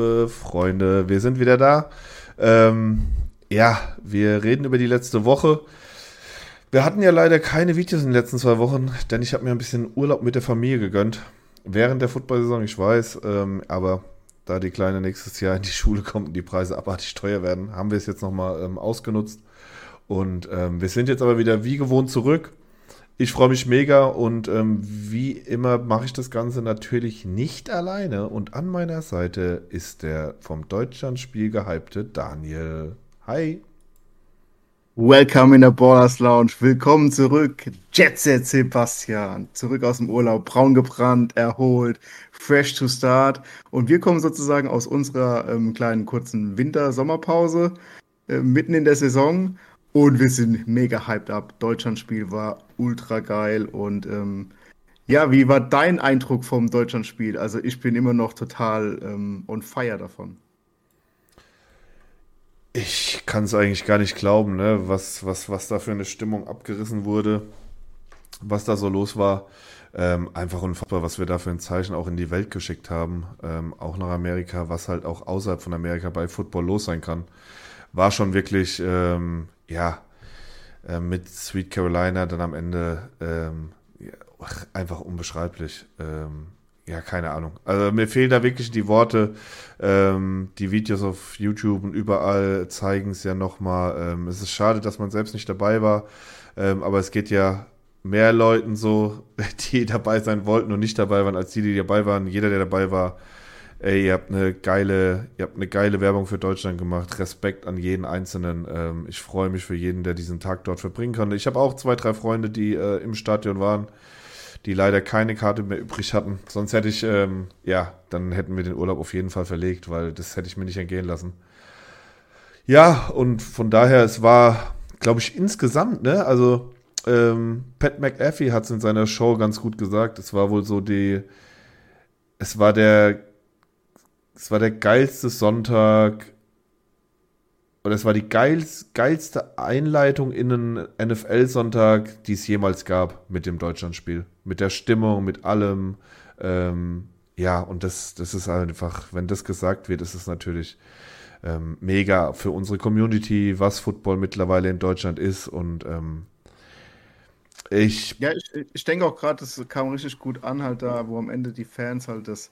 liebe Freunde, wir sind wieder da. Ähm, ja, wir reden über die letzte Woche. Wir hatten ja leider keine Videos in den letzten zwei Wochen, denn ich habe mir ein bisschen Urlaub mit der Familie gegönnt. Während der Football-Saison, ich weiß, ähm, aber da die Kleine nächstes Jahr in die Schule kommt und die Preise abartig teuer werden, haben wir es jetzt nochmal ähm, ausgenutzt. Und ähm, wir sind jetzt aber wieder wie gewohnt zurück. Ich freue mich mega und ähm, wie immer mache ich das Ganze natürlich nicht alleine. Und an meiner Seite ist der vom Deutschlandspiel gehypte Daniel. Hi. Welcome in der Ballers Lounge. Willkommen zurück. Jet Set Sebastian. Zurück aus dem Urlaub. Braun gebrannt, erholt, fresh to start. Und wir kommen sozusagen aus unserer ähm, kleinen kurzen Winter-Sommerpause äh, mitten in der Saison und wir sind mega hyped up. Deutschlandspiel war ultra geil. Und ähm, ja, wie war dein Eindruck vom Deutschlandspiel? Also ich bin immer noch total ähm, on fire davon. Ich kann es eigentlich gar nicht glauben, ne? was, was, was da für eine Stimmung abgerissen wurde, was da so los war. Ähm, einfach unfassbar, was wir da für ein Zeichen auch in die Welt geschickt haben, ähm, auch nach Amerika, was halt auch außerhalb von Amerika bei Football los sein kann. War schon wirklich ähm, ja, äh, mit Sweet Carolina dann am Ende ähm, ja, einfach unbeschreiblich. Ähm, ja, keine Ahnung. Also mir fehlen da wirklich die Worte. Ähm, die Videos auf YouTube und überall zeigen es ja nochmal. Ähm, es ist schade, dass man selbst nicht dabei war. Ähm, aber es geht ja mehr Leuten so, die dabei sein wollten und nicht dabei waren, als die, die dabei waren. Jeder, der dabei war, ey, ihr habt eine geile, ihr habt eine geile Werbung für Deutschland gemacht. Respekt an jeden Einzelnen. Ähm, ich freue mich für jeden, der diesen Tag dort verbringen kann. Ich habe auch zwei, drei Freunde, die äh, im Stadion waren, die leider keine Karte mehr übrig hatten. Sonst hätte ich, ähm, ja, dann hätten wir den Urlaub auf jeden Fall verlegt, weil das hätte ich mir nicht entgehen lassen. Ja, und von daher, es war, glaube ich, insgesamt, ne, also ähm, Pat McAfee hat es in seiner Show ganz gut gesagt. Es war wohl so die, es war der es war der geilste Sonntag oder es war die geilst, geilste Einleitung in einen NFL-Sonntag, die es jemals gab mit dem Deutschlandspiel. Mit der Stimmung, mit allem. Ähm, ja, und das, das ist einfach, wenn das gesagt wird, ist es natürlich ähm, mega für unsere Community, was Football mittlerweile in Deutschland ist. Und ähm, ich. Ja, ich, ich denke auch gerade, das kam richtig gut an, halt da, wo am Ende die Fans halt das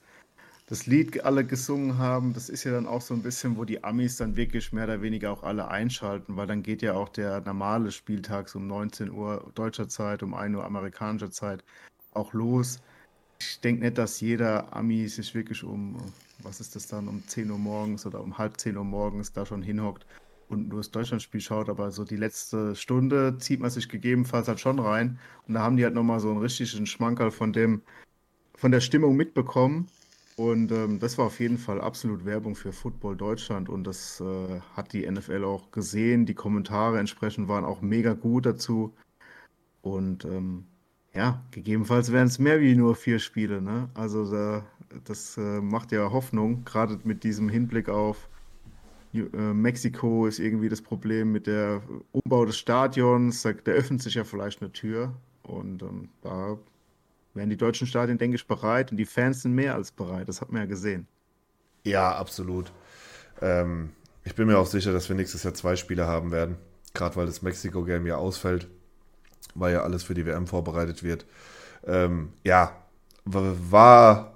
das Lied alle gesungen haben, das ist ja dann auch so ein bisschen, wo die Amis dann wirklich mehr oder weniger auch alle einschalten, weil dann geht ja auch der normale Spieltag um 19 Uhr deutscher Zeit, um 1 Uhr amerikanischer Zeit auch los. Ich denke nicht, dass jeder Ami sich wirklich um, was ist das dann, um 10 Uhr morgens oder um halb 10 Uhr morgens da schon hinhockt und nur das Deutschlandspiel schaut, aber so die letzte Stunde zieht man sich gegebenenfalls halt schon rein und da haben die halt nochmal so einen richtigen Schmankerl von dem, von der Stimmung mitbekommen und ähm, das war auf jeden Fall absolut Werbung für Football Deutschland und das äh, hat die NFL auch gesehen. Die Kommentare entsprechend waren auch mega gut dazu. Und ähm, ja, gegebenenfalls wären es mehr wie nur vier Spiele. Ne? Also da, das äh, macht ja Hoffnung, gerade mit diesem Hinblick auf äh, Mexiko ist irgendwie das Problem mit der Umbau des Stadions. Da, da öffnet sich ja vielleicht eine Tür und ähm, da wären die deutschen Stadien, denke ich, bereit und die Fans sind mehr als bereit. Das hat man ja gesehen. Ja, absolut. Ähm, ich bin mir auch sicher, dass wir nächstes Jahr zwei Spiele haben werden. Gerade weil das Mexiko-Game ja ausfällt, weil ja alles für die WM vorbereitet wird. Ähm, ja, war,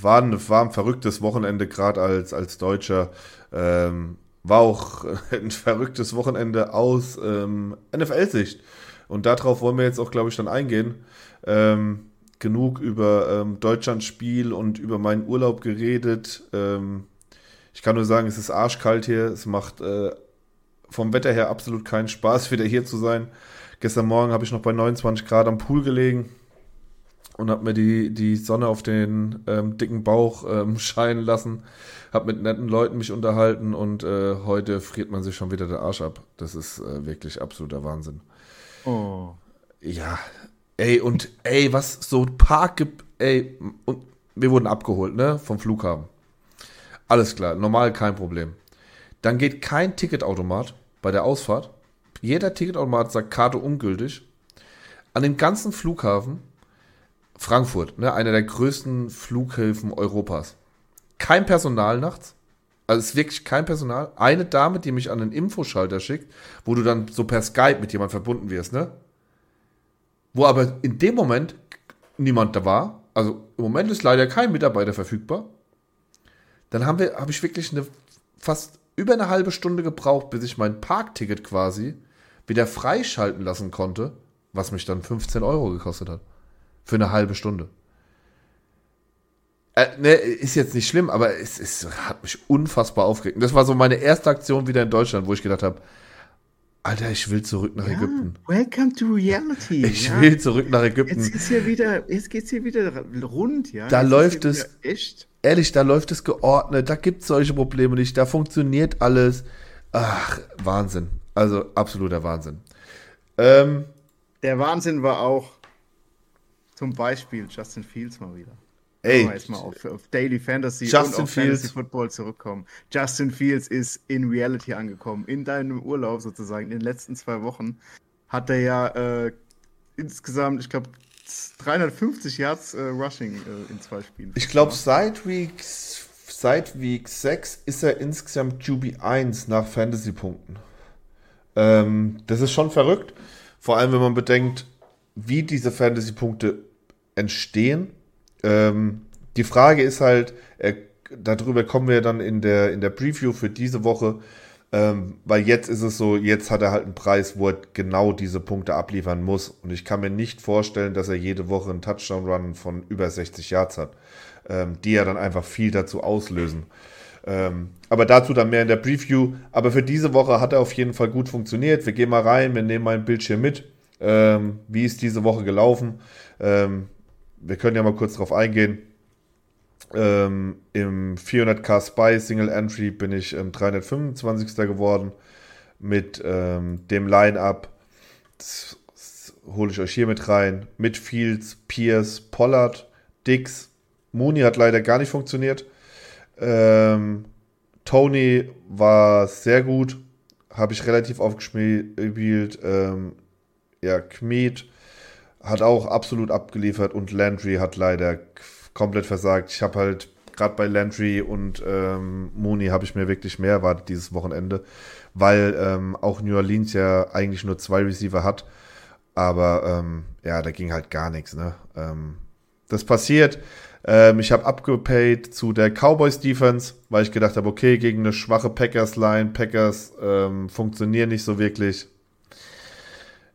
war, ein, war ein verrücktes Wochenende, gerade als, als Deutscher. Ähm, war auch ein verrücktes Wochenende aus ähm, NFL-Sicht. Und darauf wollen wir jetzt auch, glaube ich, dann eingehen. Ähm, genug über ähm, Deutschlands Spiel und über meinen Urlaub geredet. Ähm, ich kann nur sagen, es ist arschkalt hier. Es macht äh, vom Wetter her absolut keinen Spaß, wieder hier zu sein. Gestern Morgen habe ich noch bei 29 Grad am Pool gelegen und habe mir die, die Sonne auf den ähm, dicken Bauch ähm, scheinen lassen. Habe mit netten Leuten mich unterhalten und äh, heute friert man sich schon wieder der Arsch ab. Das ist äh, wirklich absoluter Wahnsinn. Oh. Ja, Ey, und ey, was so Park gibt, ey, und wir wurden abgeholt, ne, vom Flughafen. Alles klar, normal kein Problem. Dann geht kein Ticketautomat bei der Ausfahrt. Jeder Ticketautomat sagt Karte ungültig. An dem ganzen Flughafen, Frankfurt, ne, einer der größten Flughäfen Europas. Kein Personal nachts, Also es ist wirklich kein Personal. Eine Dame, die mich an den Infoschalter schickt, wo du dann so per Skype mit jemandem verbunden wirst, ne? Wo aber in dem Moment niemand da war. Also im Moment ist leider kein Mitarbeiter verfügbar. Dann haben wir, habe ich wirklich eine fast über eine halbe Stunde gebraucht, bis ich mein Parkticket quasi wieder freischalten lassen konnte, was mich dann 15 Euro gekostet hat. Für eine halbe Stunde. Äh, ne, ist jetzt nicht schlimm, aber es, es hat mich unfassbar aufgeregt. Und das war so meine erste Aktion wieder in Deutschland, wo ich gedacht habe, Alter, ich will zurück nach ja, Ägypten. Welcome to reality. Ich ja. will zurück nach Ägypten. Jetzt ist hier wieder, jetzt geht's hier wieder rund, ja. Da jetzt läuft es echt. Ehrlich, da läuft es geordnet, da gibt es solche Probleme nicht, da funktioniert alles. Ach, Wahnsinn. Also absoluter Wahnsinn. Ähm, Der Wahnsinn war auch zum Beispiel Justin Fields mal wieder. Ey, jetzt mal auf, auf, Daily Fantasy Justin und auf Fields. Fantasy Football zurückkommen. Justin Fields ist in Reality angekommen. In deinem Urlaub sozusagen, in den letzten zwei Wochen, hat er ja äh, insgesamt, ich glaube, 350 Yards äh, Rushing äh, in zwei Spielen. Ich glaube, seit Week, seit Week 6 ist er insgesamt QB1 nach Fantasy-Punkten. Ähm, das ist schon verrückt. Vor allem, wenn man bedenkt, wie diese Fantasy-Punkte entstehen ähm, die Frage ist halt, äh, darüber kommen wir dann in der, in der Preview für diese Woche, ähm, weil jetzt ist es so, jetzt hat er halt einen Preis, wo er genau diese Punkte abliefern muss. Und ich kann mir nicht vorstellen, dass er jede Woche einen Touchdown-Run von über 60 Yards hat, ähm, die ja dann einfach viel dazu auslösen. Ähm, aber dazu dann mehr in der Preview. Aber für diese Woche hat er auf jeden Fall gut funktioniert. Wir gehen mal rein, wir nehmen mal ein Bildschirm mit. Ähm, wie ist diese Woche gelaufen? Wir können ja mal kurz drauf eingehen. Ähm, Im 400k Spy Single Entry bin ich ähm, 325. geworden mit ähm, dem Line-Up. Hole ich euch hier mit rein. Mit Fields, Pierce, Pollard, Dix. Mooney hat leider gar nicht funktioniert. Ähm, Tony war sehr gut. Habe ich relativ aufgespielt. Ähm, ja, Kmet hat auch absolut abgeliefert und Landry hat leider komplett versagt. Ich habe halt gerade bei Landry und ähm, Mooney habe ich mir wirklich mehr erwartet dieses Wochenende, weil ähm, auch New Orleans ja eigentlich nur zwei Receiver hat. Aber ähm, ja, da ging halt gar nichts. Ne? Ähm, das passiert. Ähm, ich habe abgepaid zu der Cowboys Defense, weil ich gedacht habe, okay, gegen eine schwache Packers Line, Packers ähm, funktionieren nicht so wirklich.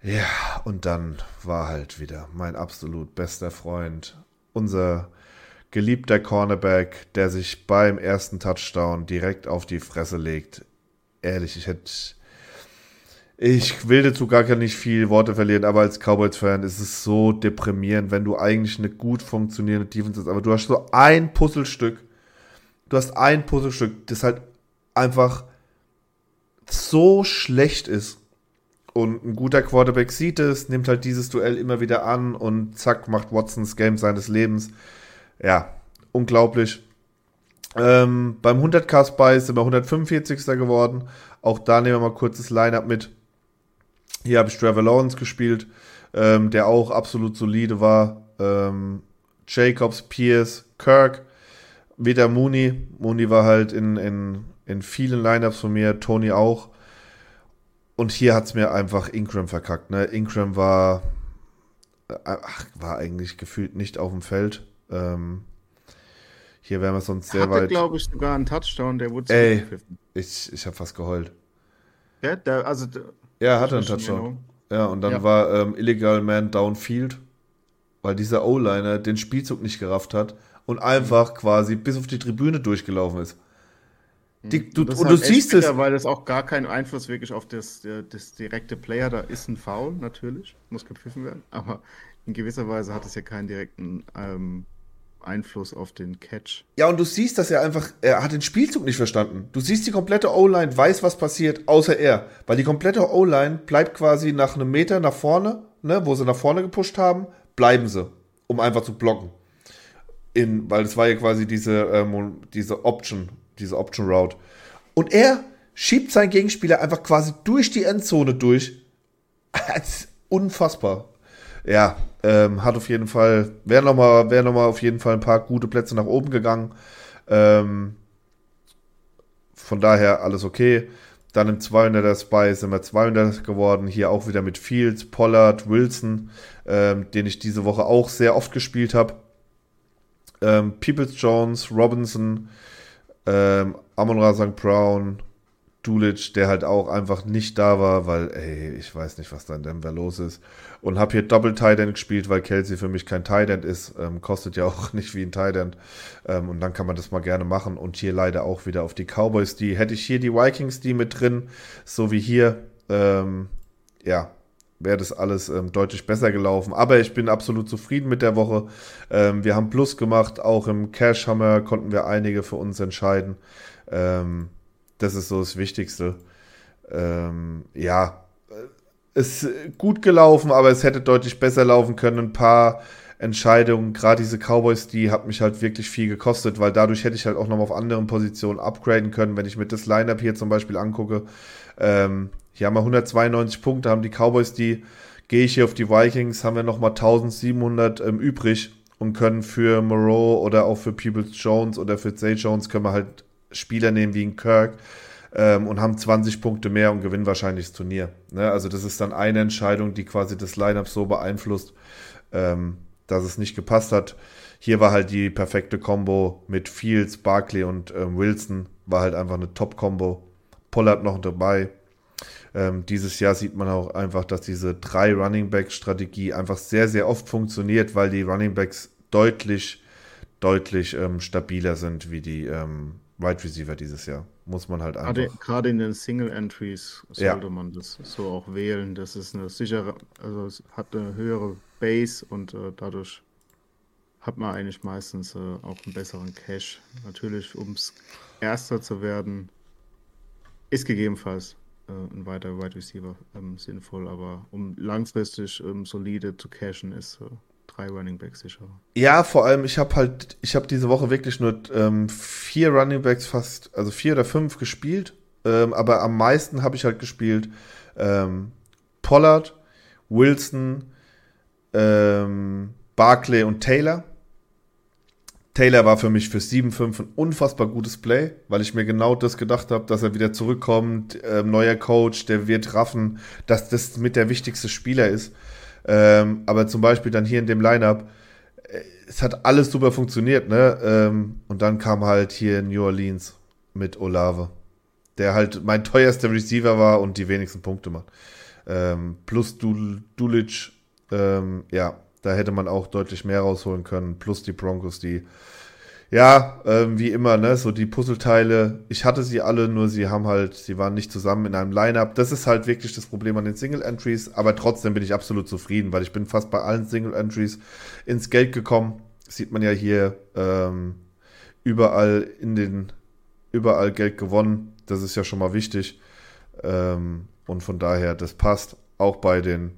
Ja, und dann war halt wieder mein absolut bester Freund, unser geliebter Cornerback, der sich beim ersten Touchdown direkt auf die Fresse legt. Ehrlich, ich hätte. Ich will dazu gar nicht viel Worte verlieren, aber als Cowboys-Fan ist es so deprimierend, wenn du eigentlich eine gut funktionierende Defense hast, aber du hast so ein Puzzlestück. Du hast ein Puzzlestück, das halt einfach so schlecht ist und ein guter Quarterback sieht es, nimmt halt dieses Duell immer wieder an und zack, macht Watsons Game seines Lebens. Ja, unglaublich. Ähm, beim 100k Spy sind wir 145. geworden. Auch da nehmen wir mal kurz das Lineup mit. Hier habe ich Trevor Lawrence gespielt, ähm, der auch absolut solide war. Ähm, Jacobs, Pierce, Kirk, wieder Mooney. Mooney war halt in, in, in vielen Lineups von mir, Tony auch. Und hier hat es mir einfach Ingram verkackt. Ne? Ingram war, äh, ach, war eigentlich gefühlt nicht auf dem Feld. Ähm, hier wären wir sonst sehr Hatte, weit. glaube ich, sogar einen Touchdown, der wurde Ey, ich, ich habe fast geheult. Ja, der, also, der, ja, er hatte einen Touchdown. Ja, und dann ja. war ähm, Illegal Man downfield, weil dieser O-Liner den Spielzug nicht gerafft hat und einfach quasi bis auf die Tribüne durchgelaufen ist. Die, du, und, und du siehst es. Weil das auch gar keinen Einfluss wirklich auf das, das direkte Player, da ist ein Foul natürlich, muss gepfiffen werden, aber in gewisser Weise hat es ja keinen direkten ähm, Einfluss auf den Catch. Ja, und du siehst, dass er einfach, er hat den Spielzug nicht verstanden. Du siehst die komplette O-Line, weiß, was passiert, außer er. Weil die komplette O-Line bleibt quasi nach einem Meter nach vorne, ne, wo sie nach vorne gepusht haben, bleiben sie, um einfach zu blocken. In, weil es war ja quasi diese, ähm, diese Option, diese Option Route. Und er schiebt seinen Gegenspieler einfach quasi durch die Endzone durch. unfassbar. Ja, ähm, hat auf jeden Fall, wäre nochmal wär noch auf jeden Fall ein paar gute Plätze nach oben gegangen. Ähm, von daher alles okay. Dann im 200er Spy sind wir 200 geworden. Hier auch wieder mit Fields, Pollard, Wilson, ähm, den ich diese Woche auch sehr oft gespielt habe. Ähm, Peoples Jones, Robinson, ähm, Amon Ra St. Brown, Dulic, der halt auch einfach nicht da war, weil, ey, ich weiß nicht, was da in Denver los ist. Und habe hier Double Tight End gespielt, weil Kelsey für mich kein Tight End ist. Ähm, kostet ja auch nicht wie ein Tight. Ähm, und dann kann man das mal gerne machen. Und hier leider auch wieder auf die Cowboys. Die hätte ich hier die Vikings die mit drin, so wie hier. Ähm, ja, wäre das alles ähm, deutlich besser gelaufen. Aber ich bin absolut zufrieden mit der Woche. Ähm, wir haben Plus gemacht, auch im Cash Hammer konnten wir einige für uns entscheiden. Ähm, das ist so das Wichtigste. Ähm, ja, ist gut gelaufen, aber es hätte deutlich besser laufen können. Ein paar Entscheidungen, gerade diese Cowboys, die hat mich halt wirklich viel gekostet, weil dadurch hätte ich halt auch noch auf anderen Positionen upgraden können. Wenn ich mir das Lineup hier zum Beispiel angucke, ähm, hier haben wir 192 Punkte, haben die Cowboys die, gehe ich hier auf die Vikings, haben wir nochmal 1700 ähm, übrig und können für Moreau oder auch für Peoples Jones oder für Zay Jones können wir halt Spieler nehmen wie ein Kirk ähm, und haben 20 Punkte mehr und gewinnen wahrscheinlich das Turnier. Ne? Also das ist dann eine Entscheidung, die quasi das Lineup so beeinflusst, ähm, dass es nicht gepasst hat. Hier war halt die perfekte Combo mit Fields, Barkley und ähm, Wilson, war halt einfach eine Top-Combo. Pollard noch dabei. Ähm, dieses Jahr sieht man auch einfach, dass diese drei Running Back Strategie einfach sehr, sehr oft funktioniert, weil die Running Backs deutlich, deutlich ähm, stabiler sind wie die ähm, Wide Receiver dieses Jahr. Muss man halt einfach. Gerade, gerade in den Single Entries sollte ja. man das so auch wählen. Das ist eine sichere, also es hat eine höhere Base und äh, dadurch hat man eigentlich meistens äh, auch einen besseren Cash. Natürlich, um es Erster zu werden, ist gegebenenfalls äh, ein weiterer Wide Receiver ähm, sinnvoll, aber um langfristig ähm, solide zu cashen, ist äh, drei Running Backs sicher. Ja, vor allem, ich habe halt, ich habe diese Woche wirklich nur ähm, vier Running Backs fast, also vier oder fünf gespielt. Ähm, aber am meisten habe ich halt gespielt ähm, Pollard, Wilson, ähm, Barclay und Taylor. Taylor war für mich für 7-5 ein unfassbar gutes Play, weil ich mir genau das gedacht habe, dass er wieder zurückkommt, äh, neuer Coach, der wird raffen, dass das mit der wichtigste Spieler ist. Ähm, aber zum Beispiel dann hier in dem Lineup, äh, es hat alles super funktioniert, ne? Ähm, und dann kam halt hier New Orleans mit Olave, der halt mein teuerster Receiver war und die wenigsten Punkte macht. Ähm, plus Dul Dulic, ähm, ja, da hätte man auch deutlich mehr rausholen können. Plus die Broncos, die ja, ähm, wie immer, ne, so die Puzzleteile, ich hatte sie alle, nur sie haben halt, sie waren nicht zusammen in einem Lineup. Das ist halt wirklich das Problem an den Single Entries, aber trotzdem bin ich absolut zufrieden, weil ich bin fast bei allen Single Entries ins Geld gekommen. sieht man ja hier ähm, überall in den, überall Geld gewonnen. Das ist ja schon mal wichtig. Ähm, und von daher, das passt. Auch bei den,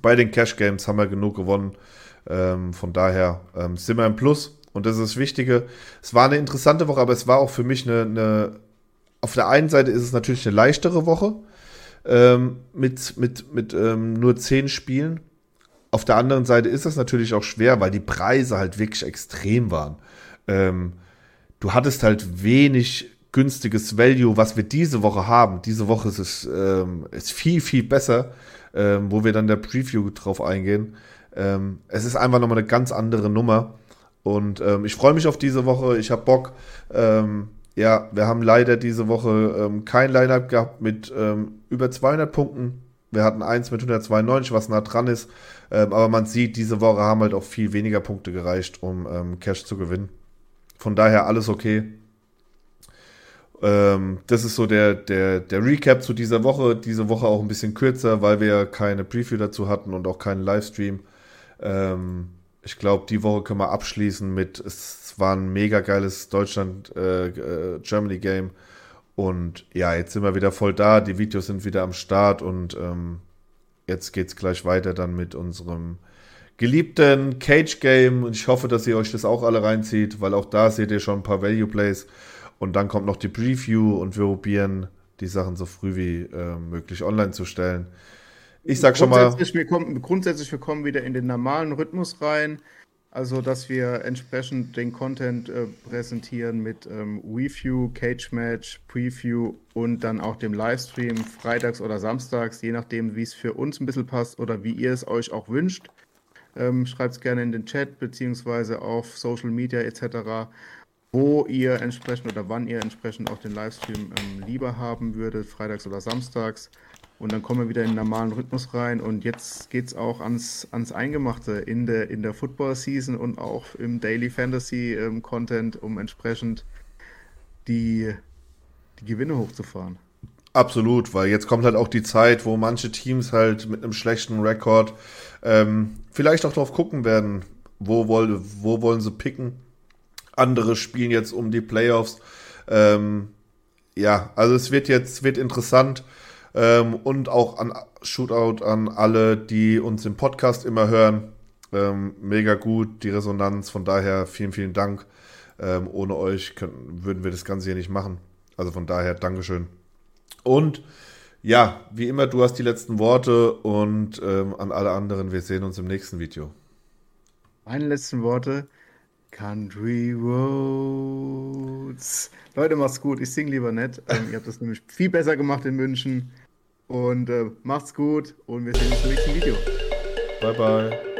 bei den Cash Games haben wir genug gewonnen. Ähm, von daher ähm, sind wir im Plus und das ist das Wichtige. Es war eine interessante Woche, aber es war auch für mich eine, eine auf der einen Seite ist es natürlich eine leichtere Woche ähm, mit, mit, mit ähm, nur zehn Spielen. Auf der anderen Seite ist das natürlich auch schwer, weil die Preise halt wirklich extrem waren. Ähm, du hattest halt wenig günstiges Value, was wir diese Woche haben. Diese Woche ist es ähm, ist viel, viel besser, ähm, wo wir dann der Preview drauf eingehen. Ähm, es ist einfach nochmal eine ganz andere Nummer. Und ähm, ich freue mich auf diese Woche. Ich habe Bock. Ähm, ja, wir haben leider diese Woche ähm, kein Line-Up gehabt mit ähm, über 200 Punkten. Wir hatten eins mit 192, was nah dran ist. Aber man sieht, diese Woche haben halt auch viel weniger Punkte gereicht, um Cash zu gewinnen. Von daher alles okay. Das ist so der, der, der Recap zu dieser Woche. Diese Woche auch ein bisschen kürzer, weil wir keine Preview dazu hatten und auch keinen Livestream. Ähm, ich glaube, die Woche können wir abschließen mit, es war ein mega geiles Deutschland-Germany-Game. Äh, und ja, jetzt sind wir wieder voll da, die Videos sind wieder am Start und ähm, jetzt es gleich weiter dann mit unserem geliebten Cage Game und ich hoffe, dass ihr euch das auch alle reinzieht, weil auch da seht ihr schon ein paar Value Plays und dann kommt noch die Preview und wir probieren die Sachen so früh wie äh, möglich online zu stellen. Ich sag schon mal. Wir kommen, grundsätzlich, wir kommen wieder in den normalen Rhythmus rein. Also, dass wir entsprechend den Content äh, präsentieren mit ähm, Review, Cage Match, Preview und dann auch dem Livestream freitags oder samstags, je nachdem, wie es für uns ein bisschen passt oder wie ihr es euch auch wünscht. Ähm, Schreibt es gerne in den Chat beziehungsweise auf Social Media etc., wo ihr entsprechend oder wann ihr entsprechend auch den Livestream ähm, lieber haben würdet, freitags oder samstags. Und dann kommen wir wieder in den normalen Rhythmus rein. Und jetzt geht es auch ans, ans Eingemachte in der, in der Football-Season und auch im Daily Fantasy-Content, ähm, um entsprechend die, die Gewinne hochzufahren. Absolut, weil jetzt kommt halt auch die Zeit, wo manche Teams halt mit einem schlechten Rekord ähm, vielleicht auch drauf gucken werden, wo, wo wollen sie picken. Andere spielen jetzt um die Playoffs. Ähm, ja, also es wird jetzt wird interessant. Ähm, und auch an Shootout an alle, die uns im Podcast immer hören. Ähm, mega gut, die Resonanz. Von daher vielen, vielen Dank. Ähm, ohne euch können, würden wir das Ganze hier nicht machen. Also von daher Dankeschön. Und ja, wie immer, du hast die letzten Worte und ähm, an alle anderen, wir sehen uns im nächsten Video. Meine letzten Worte. Country Roads. Leute, macht's gut. Ich sing lieber nicht. Ähm, ihr habt das nämlich viel besser gemacht in München. Und äh, macht's gut und wir sehen uns im nächsten Video. Bye, bye.